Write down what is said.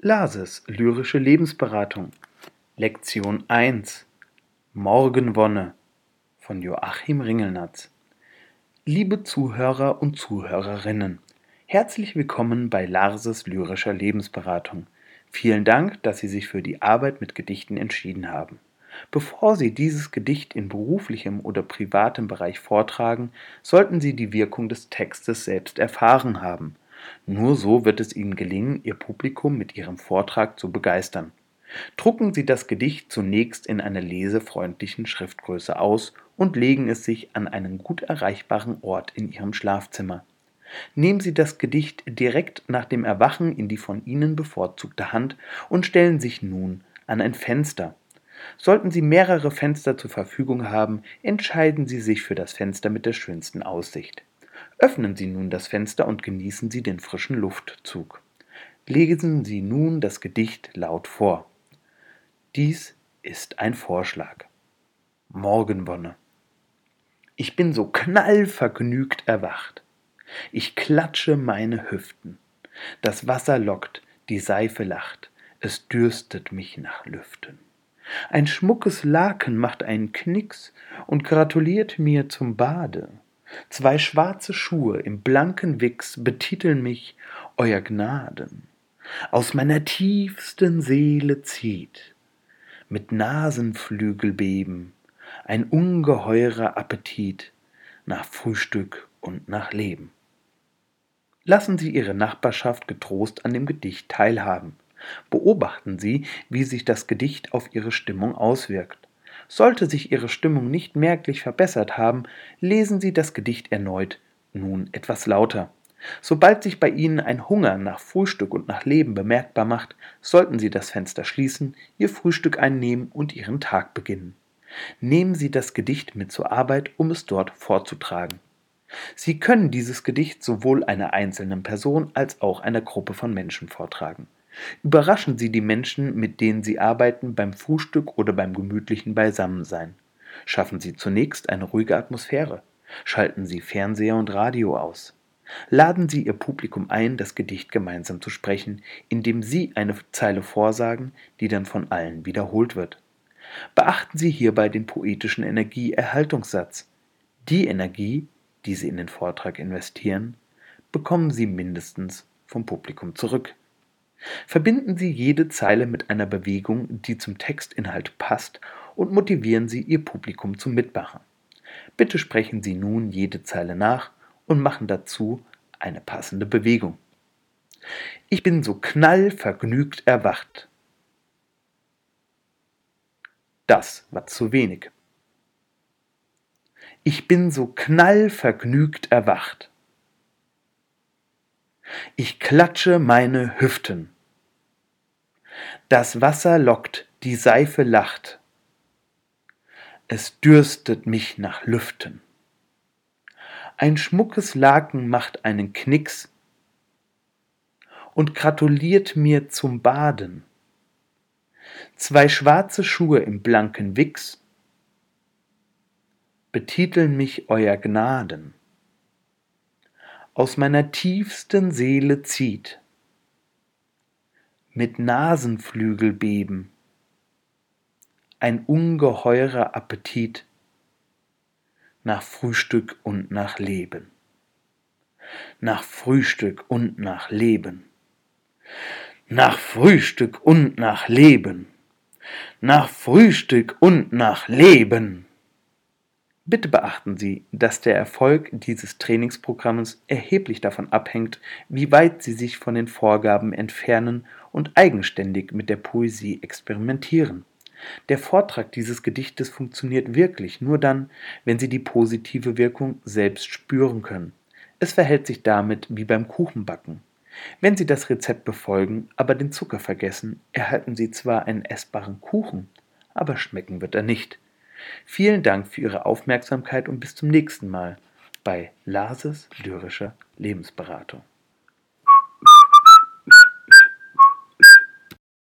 Lases lyrische Lebensberatung Lektion 1 Morgenwonne von Joachim Ringelnatz Liebe Zuhörer und Zuhörerinnen, herzlich willkommen bei Larses lyrischer Lebensberatung. Vielen Dank, dass Sie sich für die Arbeit mit Gedichten entschieden haben. Bevor Sie dieses Gedicht in beruflichem oder privatem Bereich vortragen, sollten Sie die Wirkung des Textes selbst erfahren haben – nur so wird es Ihnen gelingen, Ihr Publikum mit Ihrem Vortrag zu begeistern. Drucken Sie das Gedicht zunächst in einer lesefreundlichen Schriftgröße aus und legen es sich an einen gut erreichbaren Ort in Ihrem Schlafzimmer. Nehmen Sie das Gedicht direkt nach dem Erwachen in die von Ihnen bevorzugte Hand und stellen sich nun an ein Fenster. Sollten Sie mehrere Fenster zur Verfügung haben, entscheiden Sie sich für das Fenster mit der schönsten Aussicht. Öffnen Sie nun das Fenster und genießen Sie den frischen Luftzug. Lesen Sie nun das Gedicht laut vor. Dies ist ein Vorschlag. Morgenwonne. Ich bin so knallvergnügt erwacht. Ich klatsche meine Hüften. Das Wasser lockt, die Seife lacht, es dürstet mich nach Lüften. Ein schmuckes Laken macht einen Knicks und gratuliert mir zum Bade. Zwei schwarze Schuhe im blanken Wichs betiteln mich Euer Gnaden. Aus meiner tiefsten Seele zieht mit Nasenflügelbeben ein ungeheurer Appetit nach Frühstück und nach Leben. Lassen Sie Ihre Nachbarschaft getrost an dem Gedicht teilhaben. Beobachten Sie, wie sich das Gedicht auf Ihre Stimmung auswirkt. Sollte sich Ihre Stimmung nicht merklich verbessert haben, lesen Sie das Gedicht erneut, nun etwas lauter. Sobald sich bei Ihnen ein Hunger nach Frühstück und nach Leben bemerkbar macht, sollten Sie das Fenster schließen, Ihr Frühstück einnehmen und Ihren Tag beginnen. Nehmen Sie das Gedicht mit zur Arbeit, um es dort vorzutragen. Sie können dieses Gedicht sowohl einer einzelnen Person als auch einer Gruppe von Menschen vortragen. Überraschen Sie die Menschen, mit denen Sie arbeiten, beim Frühstück oder beim gemütlichen Beisammensein. Schaffen Sie zunächst eine ruhige Atmosphäre. Schalten Sie Fernseher und Radio aus. Laden Sie Ihr Publikum ein, das Gedicht gemeinsam zu sprechen, indem Sie eine Zeile vorsagen, die dann von allen wiederholt wird. Beachten Sie hierbei den poetischen Energieerhaltungssatz. Die Energie, die Sie in den Vortrag investieren, bekommen Sie mindestens vom Publikum zurück. Verbinden Sie jede Zeile mit einer Bewegung, die zum Textinhalt passt, und motivieren Sie Ihr Publikum zum Mitmachen. Bitte sprechen Sie nun jede Zeile nach und machen dazu eine passende Bewegung. Ich bin so knallvergnügt erwacht. Das war zu wenig. Ich bin so knallvergnügt erwacht. Ich klatsche meine Hüften. Das Wasser lockt, die Seife lacht. Es dürstet mich nach Lüften. Ein schmuckes Laken macht einen Knicks und gratuliert mir zum Baden. Zwei schwarze Schuhe im blanken Wichs betiteln mich Euer Gnaden aus meiner tiefsten Seele zieht. Mit Nasenflügelbeben, ein ungeheurer Appetit nach Frühstück und nach Leben. Nach Frühstück und nach Leben. Nach Frühstück und nach Leben. Nach Frühstück und nach Leben. Bitte beachten Sie, dass der Erfolg dieses Trainingsprogramms erheblich davon abhängt, wie weit Sie sich von den Vorgaben entfernen und eigenständig mit der Poesie experimentieren. Der Vortrag dieses Gedichtes funktioniert wirklich nur dann, wenn Sie die positive Wirkung selbst spüren können. Es verhält sich damit wie beim Kuchenbacken. Wenn Sie das Rezept befolgen, aber den Zucker vergessen, erhalten Sie zwar einen essbaren Kuchen, aber schmecken wird er nicht. Vielen Dank für Ihre Aufmerksamkeit und bis zum nächsten Mal bei Lases lyrischer Lebensberatung.